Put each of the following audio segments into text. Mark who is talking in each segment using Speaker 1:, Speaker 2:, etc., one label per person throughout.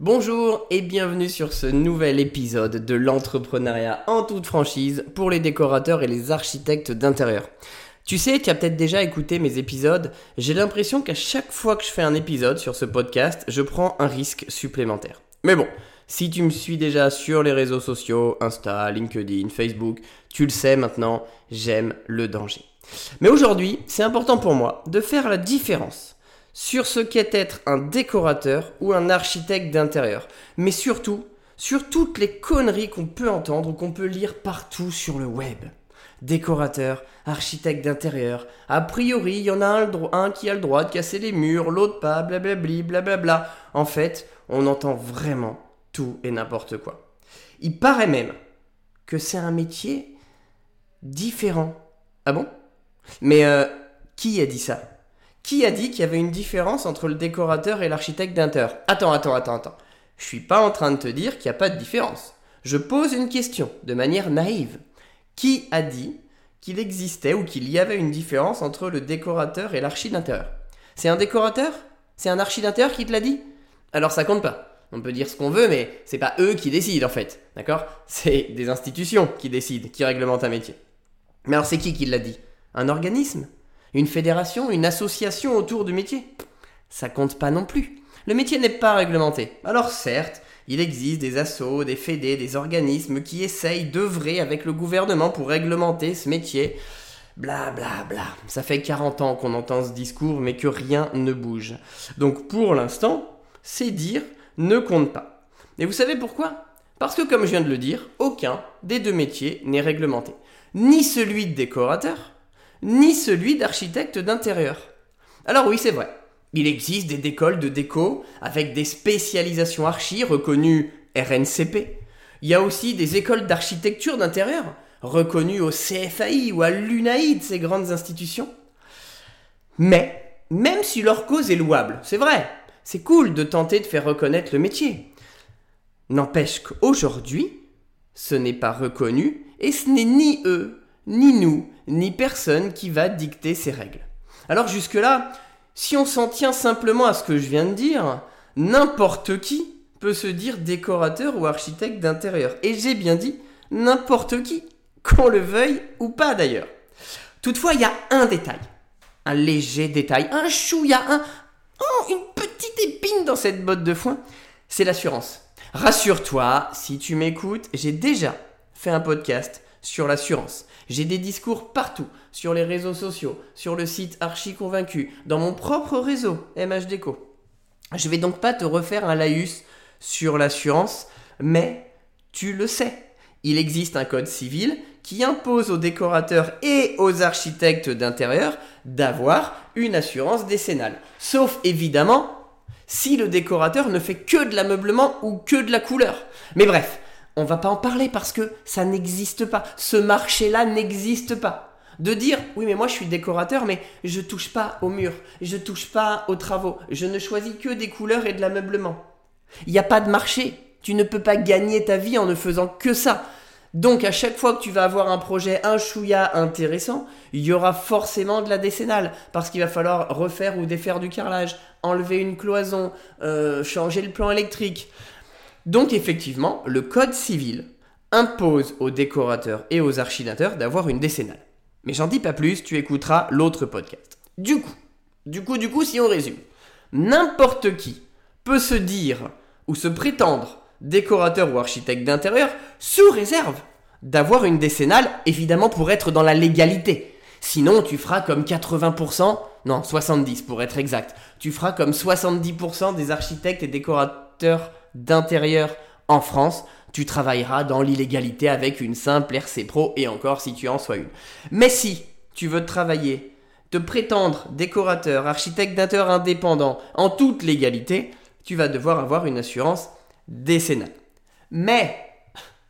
Speaker 1: Bonjour et bienvenue sur ce nouvel épisode de l'entrepreneuriat en toute franchise pour les décorateurs et les architectes d'intérieur. Tu sais, tu as peut-être déjà écouté mes épisodes, j'ai l'impression qu'à chaque fois que je fais un épisode sur ce podcast, je prends un risque supplémentaire. Mais bon, si tu me suis déjà sur les réseaux sociaux, Insta, LinkedIn, Facebook, tu le sais maintenant, j'aime le danger. Mais aujourd'hui, c'est important pour moi de faire la différence sur ce qu'est être un décorateur ou un architecte d'intérieur. Mais surtout, sur toutes les conneries qu'on peut entendre ou qu'on peut lire partout sur le web. Décorateur, architecte d'intérieur, a priori, il y en a un, qui a le droit de casser les murs, l'autre pas, blablabli, blablabla. En fait, on entend vraiment tout et n'importe quoi. Il paraît même que c'est un métier différent. Ah bon? Mais euh, qui a dit ça? Qui a dit qu'il y avait une différence entre le décorateur et l'architecte d'intérieur Attends, attends, attends, attends. Je suis pas en train de te dire qu'il n'y a pas de différence. Je pose une question de manière naïve. Qui a dit qu'il existait ou qu'il y avait une différence entre le décorateur et l'archi d'intérieur C'est un décorateur? C'est un archi d'intérieur qui te l'a dit? Alors ça compte pas. On peut dire ce qu'on veut, mais c'est pas eux qui décident en fait. D'accord? C'est des institutions qui décident, qui réglementent un métier. Mais alors c'est qui qui l'a dit? Un organisme? Une fédération, une association autour du métier Ça compte pas non plus. Le métier n'est pas réglementé. Alors certes, il existe des assos, des fédés, des organismes qui essayent d'œuvrer avec le gouvernement pour réglementer ce métier. Bla bla bla. Ça fait 40 ans qu'on entend ce discours mais que rien ne bouge. Donc pour l'instant, c'est dire ne compte pas. Et vous savez pourquoi? Parce que comme je viens de le dire, aucun des deux métiers n'est réglementé. Ni celui de décorateur, ni celui d'architecte d'intérieur. Alors oui, c'est vrai. Il existe des écoles de déco avec des spécialisations archi reconnues RNCP. Il y a aussi des écoles d'architecture d'intérieur reconnues au CFAI ou à l'UNAID, ces grandes institutions. Mais, même si leur cause est louable, c'est vrai, c'est cool de tenter de faire reconnaître le métier. N'empêche qu'aujourd'hui, ce n'est pas reconnu et ce n'est ni eux ni nous, ni personne qui va dicter ces règles. Alors jusque-là, si on s'en tient simplement à ce que je viens de dire, n'importe qui peut se dire décorateur ou architecte d'intérieur. Et j'ai bien dit n'importe qui, qu'on le veuille ou pas d'ailleurs. Toutefois, il y a un détail, un léger détail, un chouïa, un, oh, une petite épine dans cette botte de foin, c'est l'assurance. Rassure-toi, si tu m'écoutes, j'ai déjà fait un podcast sur l'assurance. J'ai des discours partout, sur les réseaux sociaux, sur le site Archi Convaincu, dans mon propre réseau MHDeco. Je vais donc pas te refaire un laïus sur l'assurance, mais tu le sais. Il existe un code civil qui impose aux décorateurs et aux architectes d'intérieur d'avoir une assurance décennale. Sauf évidemment si le décorateur ne fait que de l'ameublement ou que de la couleur. Mais bref, on va pas en parler parce que ça n'existe pas. Ce marché-là n'existe pas. De dire, oui, mais moi je suis décorateur, mais je touche pas au mur, je touche pas aux travaux, je ne choisis que des couleurs et de l'ameublement. Il n'y a pas de marché. Tu ne peux pas gagner ta vie en ne faisant que ça. Donc à chaque fois que tu vas avoir un projet un chouïa intéressant, il y aura forcément de la décennale parce qu'il va falloir refaire ou défaire du carrelage, enlever une cloison, euh, changer le plan électrique. Donc effectivement, le code civil impose aux décorateurs et aux archidateurs d'avoir une décennale. Mais j'en dis pas plus, tu écouteras l'autre podcast. Du coup, du coup, du coup, si on résume, n'importe qui peut se dire ou se prétendre décorateur ou architecte d'intérieur sous réserve d'avoir une décennale, évidemment pour être dans la légalité. Sinon, tu feras comme 80%, non, 70 pour être exact. Tu feras comme 70% des architectes et décorateurs d'intérieur en France, tu travailleras dans l'illégalité avec une simple RC Pro et encore si tu en sois une. Mais si tu veux travailler, te prétendre décorateur, architecte d'intérieur indépendant en toute légalité, tu vas devoir avoir une assurance décennale. Mais,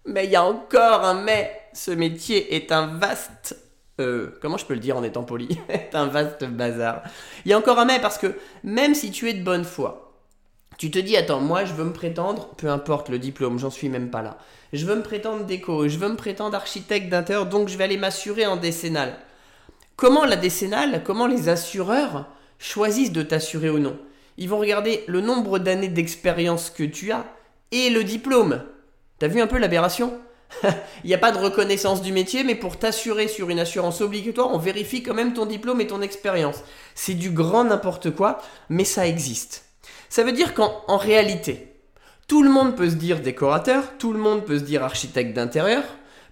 Speaker 1: mais il y a encore un mais, ce métier est un vaste euh, comment je peux le dire en étant poli? Est un vaste bazar. Il y a encore un mais parce que même si tu es de bonne foi, tu te dis, attends, moi je veux me prétendre, peu importe le diplôme, j'en suis même pas là. Je veux me prétendre déco, je veux me prétendre architecte d'intérieur, donc je vais aller m'assurer en décennale. Comment la décennale, comment les assureurs choisissent de t'assurer ou non? Ils vont regarder le nombre d'années d'expérience que tu as et le diplôme. T'as vu un peu l'aberration? Il n'y a pas de reconnaissance du métier, mais pour t'assurer sur une assurance obligatoire, on vérifie quand même ton diplôme et ton expérience. C'est du grand n'importe quoi, mais ça existe. Ça veut dire qu'en réalité, tout le monde peut se dire décorateur, tout le monde peut se dire architecte d'intérieur.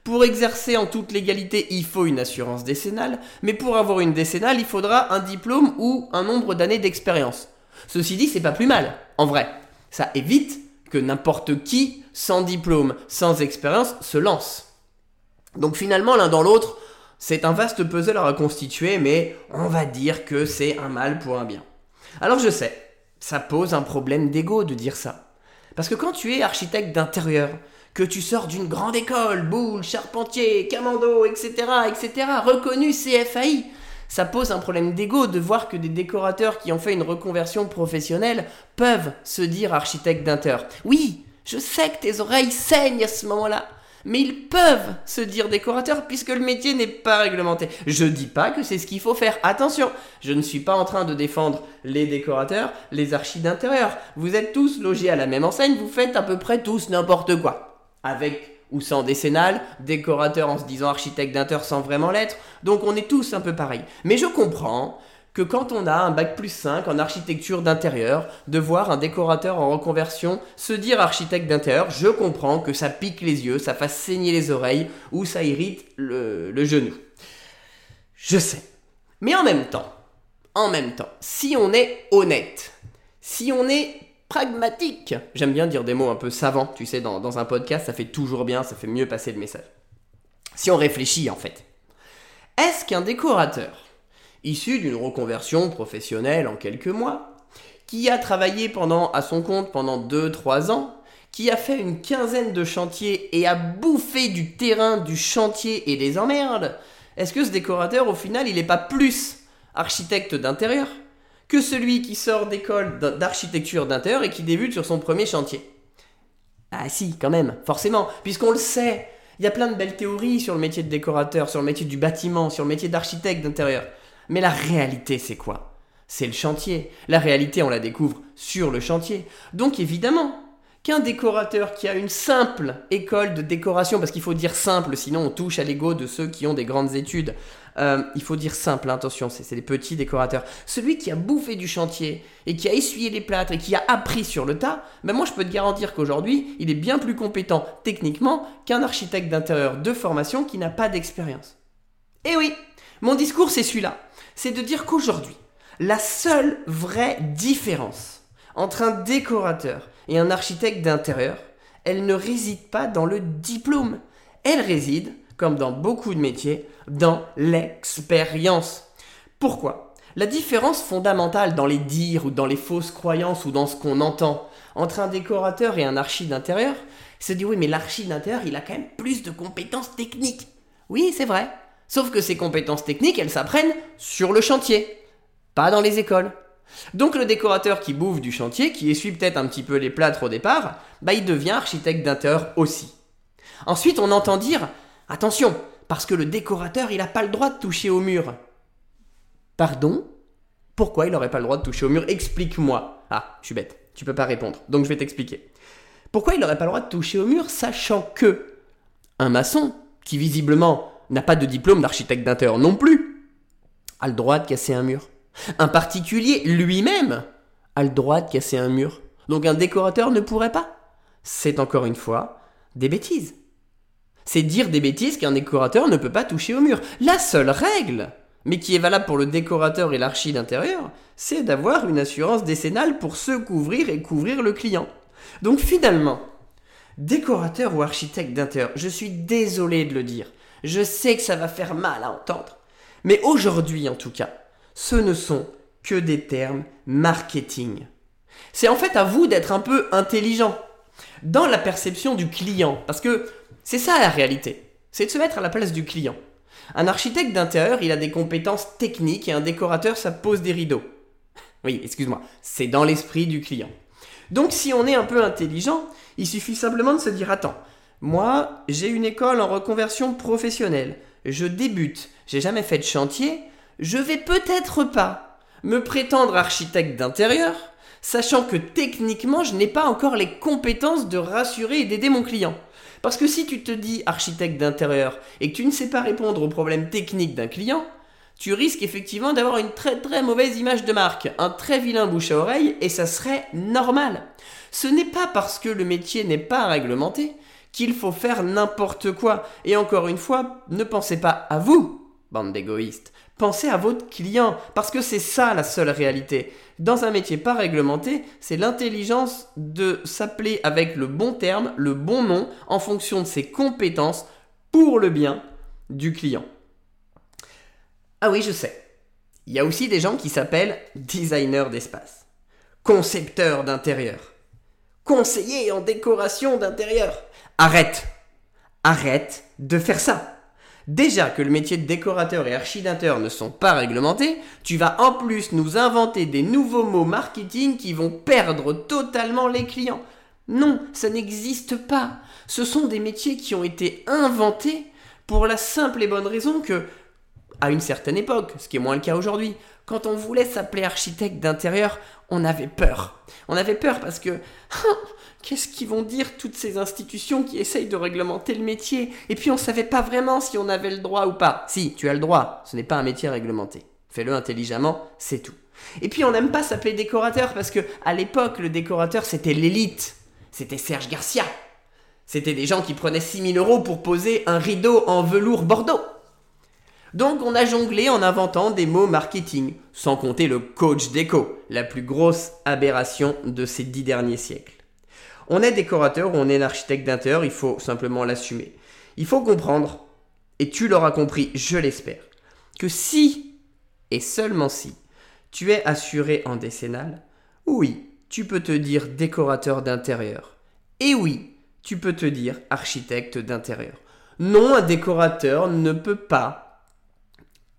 Speaker 1: Pour exercer en toute légalité, il faut une assurance décennale, mais pour avoir une décennale, il faudra un diplôme ou un nombre d'années d'expérience. Ceci dit, c'est pas plus mal, en vrai. Ça évite que n'importe qui, sans diplôme, sans expérience, se lance. Donc finalement, l'un dans l'autre, c'est un vaste puzzle à reconstituer, mais on va dire que c'est un mal pour un bien. Alors je sais, ça pose un problème d'ego de dire ça. Parce que quand tu es architecte d'intérieur, que tu sors d'une grande école, boule, charpentier, camando, etc., etc., reconnu CFAI, ça pose un problème d'ego de voir que des décorateurs qui ont fait une reconversion professionnelle peuvent se dire architectes d'intérieur. Oui, je sais que tes oreilles saignent à ce moment-là, mais ils peuvent se dire décorateurs puisque le métier n'est pas réglementé. Je dis pas que c'est ce qu'il faut faire. Attention, je ne suis pas en train de défendre les décorateurs, les archis d'intérieur. Vous êtes tous logés à la même enseigne, vous faites à peu près tous n'importe quoi. Avec ou sans décennale, décorateur en se disant architecte d'intérieur sans vraiment l'être. Donc on est tous un peu pareil. Mais je comprends que quand on a un bac plus 5 en architecture d'intérieur, de voir un décorateur en reconversion se dire architecte d'intérieur, je comprends que ça pique les yeux, ça fasse saigner les oreilles ou ça irrite le, genou. Je sais. Mais en même temps, en même temps, si on est honnête, si on est pragmatique. J'aime bien dire des mots un peu savants, tu sais, dans, un podcast, ça fait toujours bien, ça fait mieux passer le message. Si on réfléchit en fait, est-ce qu'un décorateur, issu d'une reconversion professionnelle en quelques mois, qui a travaillé pendant, à son compte pendant 2-3 ans, qui a fait une quinzaine de chantiers et a bouffé du terrain, du chantier et des emmerdes, est-ce que ce décorateur, au final, il n'est pas plus architecte d'intérieur que celui qui sort d'école d'architecture d'intérieur et qui débute sur son premier chantier? Ah si, quand même, forcément, puisqu'on le sait. Il y a plein de belles théories sur le métier de décorateur, sur le métier du bâtiment, sur le métier d'architecte d'intérieur. Mais la réalité, c'est quoi? C'est le chantier. La réalité, on la découvre sur le chantier. Donc évidemment, qu'un décorateur qui a une simple école de décoration, parce qu'il faut dire simple, sinon on touche à l'ego de ceux qui ont des grandes études. Euh, il faut dire simple, attention, c'est des petits décorateurs. Celui qui a bouffé du chantier et qui a essuyé les plâtres et qui a appris sur le tas, ben moi je peux te garantir qu'aujourd'hui, il est bien plus compétent techniquement qu'un architecte d'intérieur de formation qui n'a pas d'expérience. Eh oui, mon discours c'est celui-là. C'est de dire qu'aujourd'hui, la seule vraie différence entre un décorateur et un architecte d'intérieur, elle ne réside pas dans le diplôme. Elle réside, comme dans beaucoup de métiers, dans l'expérience. Pourquoi? La différence fondamentale dans les dires ou dans les fausses croyances ou dans ce qu'on entend entre un décorateur et un archi d'intérieur, c'est de dire oui mais l'archi d'intérieur il a quand même plus de compétences techniques. Oui c'est vrai. Sauf que ces compétences techniques elles s'apprennent sur le chantier, pas dans les écoles. Donc le décorateur qui bouffe du chantier, qui essuie peut-être un petit peu les plâtres au départ, bah il devient architecte d'intérieur aussi. Ensuite, on entend dire attention, parce que le décorateur, il n'a pas le droit de toucher au mur. Pardon? Pourquoi il n'aurait pas le droit de toucher au mur? Explique-moi. Ah, je suis bête, tu peux pas répondre, donc je vais t'expliquer. Pourquoi il n'aurait pas le droit de toucher au mur, sachant que un maçon, qui visiblement n'a pas de diplôme d'architecte d'intérieur non plus, a le droit de casser un mur un particulier lui-même a le droit de casser un mur. Donc un décorateur ne pourrait pas. C'est encore une fois des bêtises. C'est dire des bêtises qu'un décorateur ne peut pas toucher au mur. La seule règle, mais qui est valable pour le décorateur et l'archi d'intérieur, c'est d'avoir une assurance décennale pour se couvrir et couvrir le client. Donc finalement, décorateur ou architecte d'intérieur, je suis désolé de le dire. Je sais que ça va faire mal à entendre. Mais aujourd'hui en tout cas, ce ne sont que des termes marketing. C'est en fait à vous d'être un peu intelligent dans la perception du client, parce que c'est ça la réalité, c'est de se mettre à la place du client. Un architecte d'intérieur, il a des compétences techniques et un décorateur, ça pose des rideaux. Oui, excuse-moi, c'est dans l'esprit du client. Donc si on est un peu intelligent, il suffit simplement de se dire, attends, moi j'ai une école en reconversion professionnelle, je débute, j'ai jamais fait de chantier, je vais peut-être pas me prétendre architecte d'intérieur, sachant que techniquement, je n'ai pas encore les compétences de rassurer et d'aider mon client. Parce que si tu te dis architecte d'intérieur et que tu ne sais pas répondre aux problèmes techniques d'un client, tu risques effectivement d'avoir une très très mauvaise image de marque, un très vilain bouche à oreille, et ça serait normal. Ce n'est pas parce que le métier n'est pas réglementé qu'il faut faire n'importe quoi. Et encore une fois, ne pensez pas à vous, bande d'égoïstes. Pensez à votre client, parce que c'est ça la seule réalité. Dans un métier pas réglementé, c'est l'intelligence de s'appeler avec le bon terme, le bon nom, en fonction de ses compétences, pour le bien du client. Ah oui, je sais. Il y a aussi des gens qui s'appellent designers d'espace, concepteurs d'intérieur, conseillers en décoration d'intérieur. Arrête Arrête de faire ça Déjà que le métier de décorateur et architecteur ne sont pas réglementés, tu vas en plus nous inventer des nouveaux mots marketing qui vont perdre totalement les clients. Non, ça n'existe pas. Ce sont des métiers qui ont été inventés pour la simple et bonne raison que à une certaine époque, ce qui est moins le cas aujourd'hui. Quand on voulait s'appeler architecte d'intérieur, on avait peur. On avait peur parce que qu'est-ce qu'ils vont dire toutes ces institutions qui essayent de réglementer le métier? Et puis on ne savait pas vraiment si on avait le droit ou pas. Si, tu as le droit, ce n'est pas un métier réglementé. Fais-le intelligemment, c'est tout. Et puis on n'aime pas s'appeler décorateur parce que à l'époque le décorateur c'était l'élite. C'était Serge Garcia. C'était des gens qui prenaient 6000 euros pour poser un rideau en velours bordeaux. Donc on a jonglé en inventant des mots marketing, sans compter le coach déco, la plus grosse aberration de ces dix derniers siècles. On est décorateur ou on est architecte d'intérieur, il faut simplement l'assumer. Il faut comprendre, et tu l'auras compris, je l'espère, que si, et seulement si, tu es assuré en décennale, oui, tu peux te dire décorateur d'intérieur. Et oui, tu peux te dire architecte d'intérieur. Non, un décorateur ne peut pas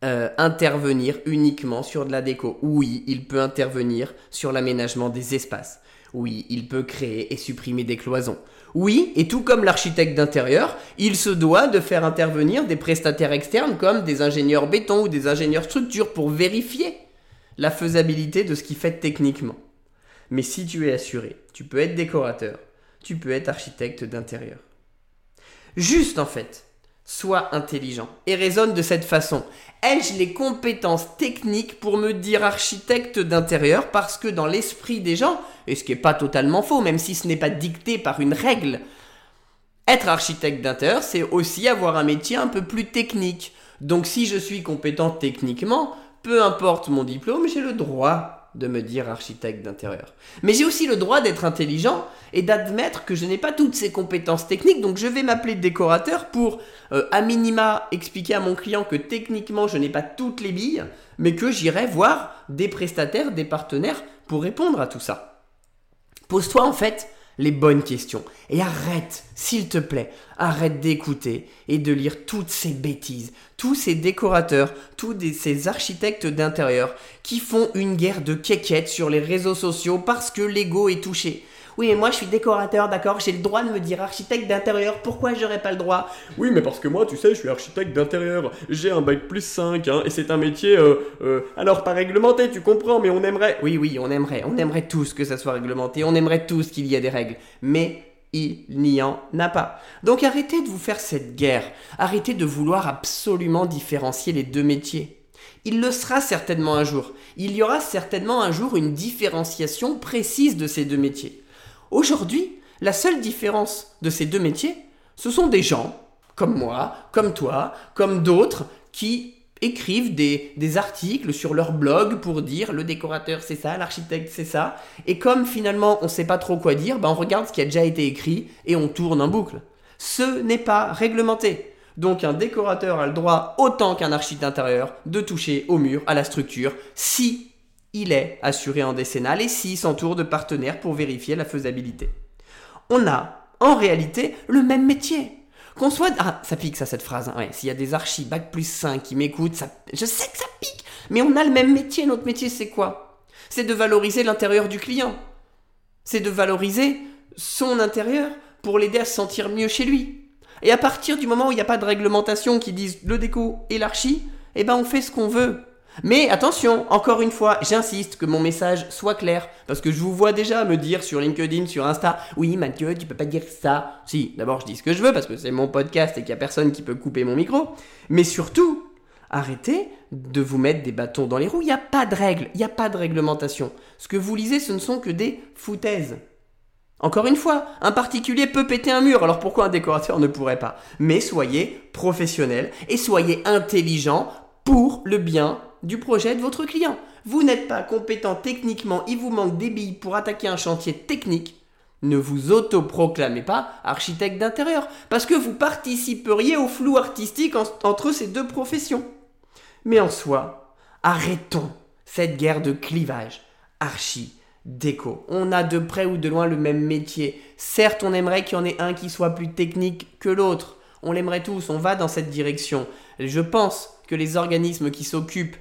Speaker 1: euh, intervenir uniquement sur de la déco. Oui, il peut intervenir sur l'aménagement des espaces. Oui, il peut créer et supprimer des cloisons. Oui, et tout comme l'architecte d'intérieur, il se doit de faire intervenir des prestataires externes comme des ingénieurs béton ou des ingénieurs structure pour vérifier la faisabilité de ce qu'il fait techniquement. Mais si tu es assuré, tu peux être décorateur, tu peux être architecte d'intérieur. Juste en fait, sois intelligent et raisonne de cette façon. Ai-je les compétences techniques pour me dire architecte d'intérieur parce que dans l'esprit des gens, et ce qui n'est pas totalement faux, même si ce n'est pas dicté par une règle, être architecte d'intérieur, c'est aussi avoir un métier un peu plus technique. Donc si je suis compétent techniquement, peu importe mon diplôme, j'ai le droit de me dire architecte d'intérieur. Mais j'ai aussi le droit d'être intelligent et d'admettre que je n'ai pas toutes ces compétences techniques, donc je vais m'appeler décorateur pour, euh, à minima, expliquer à mon client que techniquement je n'ai pas toutes les billes, mais que j'irai voir des prestataires, des partenaires pour répondre à tout ça. Pose-toi en fait les bonnes questions. Et arrête, s'il te plaît, arrête d'écouter et de lire toutes ces bêtises, tous ces décorateurs, tous ces architectes d'intérieur qui font une guerre de quéquettes sur les réseaux sociaux parce que l'ego est touché. Oui, mais moi je suis décorateur, d'accord, j'ai le droit de me dire architecte d'intérieur, pourquoi j'aurais pas le droit?
Speaker 2: Oui, mais parce que moi, tu sais, je suis architecte d'intérieur, j'ai un bac plus 5, hein, et c'est un métier, euh, euh, alors pas réglementé, tu comprends, mais on aimerait...
Speaker 1: Oui, oui, on aimerait, on aimerait tous que ça soit réglementé, on aimerait tous qu'il y ait des règles, mais il n'y en a pas. Donc arrêtez de vous faire cette guerre, arrêtez de vouloir absolument différencier les deux métiers. Il le sera certainement un jour. Il y aura certainement un jour une différenciation précise de ces deux métiers. Aujourd'hui, la seule différence de ces deux métiers, ce sont des gens, comme moi, comme toi, comme d'autres, qui écrivent des, articles sur leur blog pour dire le décorateur c'est ça, l'architecte c'est ça. Et comme finalement on ne sait pas trop quoi dire, ben on regarde ce qui a déjà été écrit et on tourne en boucle. Ce n'est pas réglementé. Donc un décorateur a le droit, autant qu'un architecte intérieur, de toucher au mur, à la structure, si il est assuré en décennale et s'il s'entoure de partenaires pour vérifier la faisabilité. On a, en réalité, le même métier. Qu'on soit... Ah, ça pique ça cette phrase. Hein. Ouais, s'il y a des archis bac plus 5 qui m'écoutent, je sais que ça pique. Mais on a le même métier. Notre métier, c'est quoi? C'est de valoriser l'intérieur du client. C'est de valoriser son intérieur pour l'aider à se sentir mieux chez lui. Et à partir du moment où il n'y a pas de réglementation qui dise le déco et l'archi, eh ben on fait ce qu'on veut. Mais attention, encore une fois, j'insiste que mon message soit clair, parce que je vous vois déjà me dire sur LinkedIn, sur Insta, oui Mathieu, tu peux pas dire ça. Si, d'abord je dis ce que je veux, parce que c'est mon podcast et qu'il y a personne qui peut couper mon micro, mais surtout, arrêtez de vous mettre des bâtons dans les roues, il n'y a pas de règles, il n'y a pas de réglementation. Ce que vous lisez, ce ne sont que des foutaises. Encore une fois, un particulier peut péter un mur, alors pourquoi un décorateur ne pourrait pas? Mais soyez professionnel et soyez intelligent pour le bien du projet de votre client. Vous n'êtes pas compétent techniquement, il vous manque des billes pour attaquer un chantier technique. Ne vous autoproclamez pas architecte d'intérieur, parce que vous participeriez au flou artistique entre ces deux professions. Mais en soi, arrêtons cette guerre de clivage. Archi, déco. On a de près ou de loin le même métier. Certes, on aimerait qu'il y en ait un qui soit plus technique que l'autre. On l'aimerait tous, on va dans cette direction. Je pense que les organismes qui s'occupent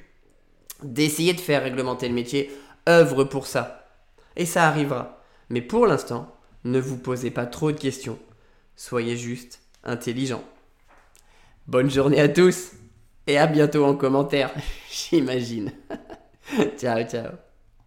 Speaker 1: d'essayer de faire réglementer le métier œuvrent pour ça. Et ça arrivera. Mais pour l'instant, ne vous posez pas trop de questions. Soyez juste intelligent. Bonne journée à tous et à bientôt en commentaire, j'imagine. ciao, ciao.